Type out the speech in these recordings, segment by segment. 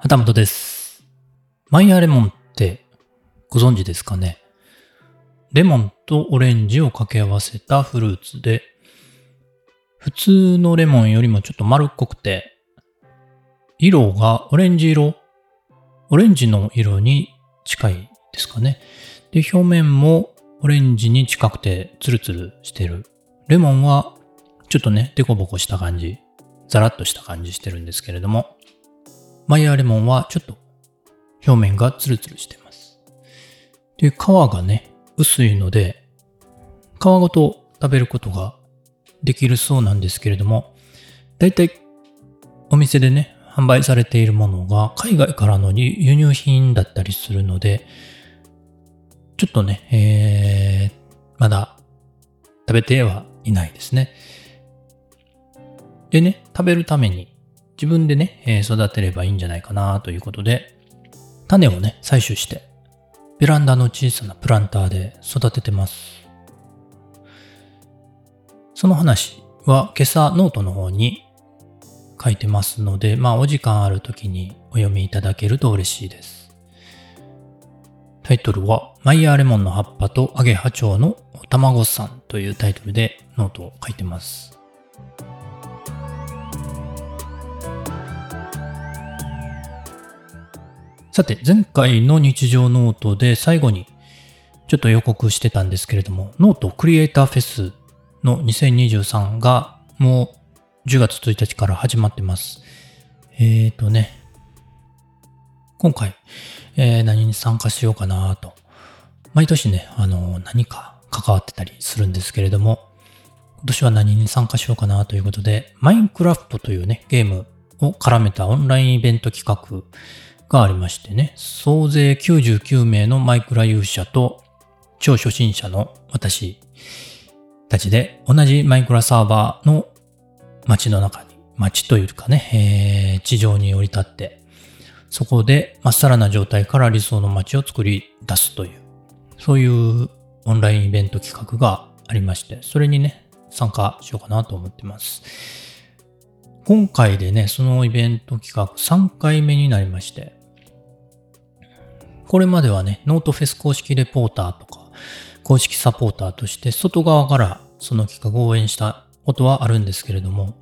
旗本です。マイヤーレモンってご存知ですかね？レモンとオレンジを掛け合わせたフルーツで、普通のレモンよりもちょっと丸っこくて、色がオレンジ色、オレンジの色に近いですかね？で、表面もオレンジに近くてツルツルしてる。レモンはちょっとね、デコボコした感じ、ザラッとした感じしてるんですけれども、マイヤーレモンはちょっと表面がツルツルしてます。で、皮がね、薄いので、皮ごと食べることができるそうなんですけれども、だいたいお店でね、販売されているものが海外からの輸入品だったりするので、ちょっとね、えー、まだ食べてはいないですね。でね、食べるために自分でね、え育てればいいんじゃないかなということで、種をね、採取して、ベランダの小さなプランターで育ててます。その話は今朝ノートの方に書いてますので、まあお時間ある時にお読みいただけると嬉しいです。タイトルは、マイヤーレモンの葉っぱとアゲハチョウの卵さんというタイトルでノートを書いてます。さて、前回の日常ノートで最後にちょっと予告してたんですけれども、ノートクリエイターフェスの2023がもう10月1日から始まってます。えーとね、今回、えー何に参加しようかなと。毎年ね、あの、何か関わってたりするんですけれども、今年は何に参加しようかなということで、マインクラフトというね、ゲームを絡めたオンラインイベント企画がありましてね、総勢99名のマイクラ勇者と超初心者の私たちで同じマイクラサーバーの街の中に、街というかね、えー地上に降り立って、そこでまっさらな状態から理想の街を作り出すという、そういうオンラインイベント企画がありまして、それにね、参加しようかなと思ってます。今回でね、そのイベント企画3回目になりまして、これまではね、ノートフェス公式レポーターとか、公式サポーターとして外側からその企画を応援したことはあるんですけれども、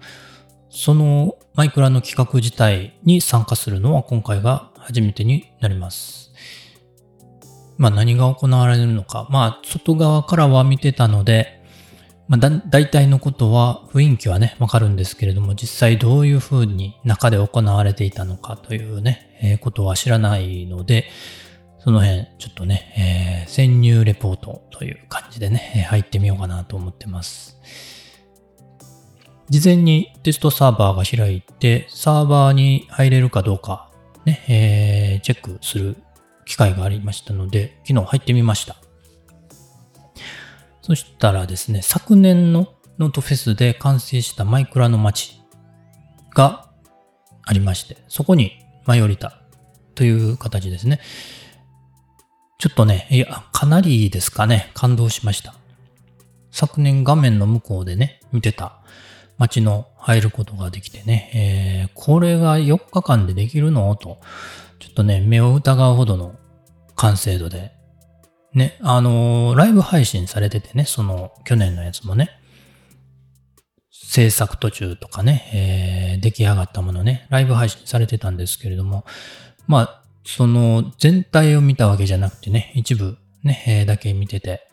そのマイクラの企画自体に参加するのは今回が初めてになります。まあ何が行われるのか、まあ外側からは見てたので、まあだ大体のことは雰囲気はね、わかるんですけれども、実際どういう風に中で行われていたのかというね、えーことは知らないので、その辺、ちょっとね、えー潜入レポートという感じでね、入ってみようかなと思ってます。事前にテストサーバーが開いて、サーバーに入れるかどうか、ね、えーチェックする機会がありましたので、昨日入ってみました。そしたらですね、昨年のノートフェスで完成したマイクラの街がありまして、そこに舞い降りたという形ですね。ちょっとね、いや、かなりいいですかね、感動しました。昨年画面の向こうでね、見てた。街の入ることができてね、えーこれが4日間でできるの？と、ちょっとね、目を疑うほどの完成度で、ね、あのーライブ配信されててね、その去年のやつもね、制作途中とかね、えー出来上がったものね、ライブ配信されてたんですけれども、まあ、その全体を見たわけじゃなくてね、一部ね、えーだけ見てて、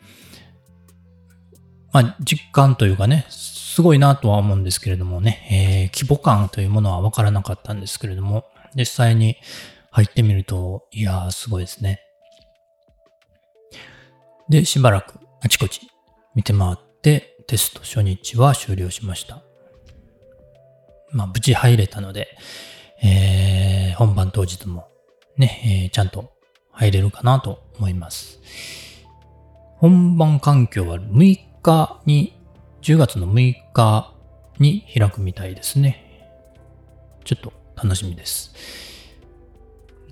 まあ、実感というかね、すごいなとは思うんですけれどもね、えー規模感というものはわからなかったんですけれども、実際に入ってみると、いやー、すごいですね。で、しばらくあちこち見て回って、テスト初日は終了しました。まあ、無事入れたので、えー本番当日もね、えーちゃんと入れるかなと思います。本番環境は6日に、10月の6日に開くみたいですね。ちょっと楽しみです。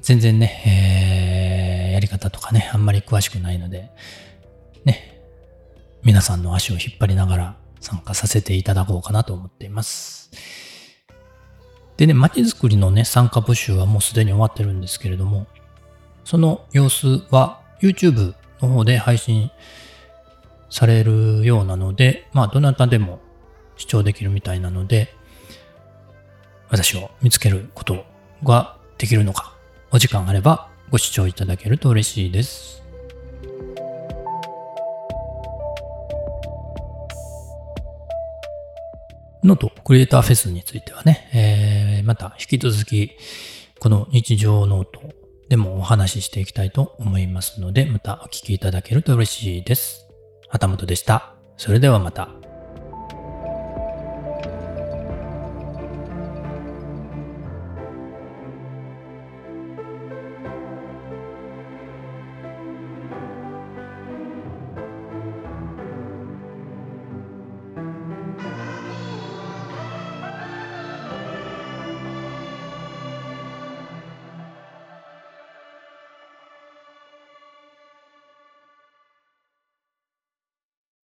全然ね、えーやり方とかね、あんまり詳しくないので、ね、皆さんの足を引っ張りながら参加させていただこうかなと思っています。でね、街づくりのね、参加募集はもうすでに終わってるんですけれども、その様子は YouTube の方で配信されるようなので、まあ、どなたでも視聴できるみたいなので、私を見つけることができるのか、お時間あればご視聴いただけると嬉しいです。ノートクリエイターフェスについてはね、えー、また引き続きこの日常ノートでもお話ししていきたいと思いますので、またお聞きいただけると嬉しいです。旗本でした。それではまた。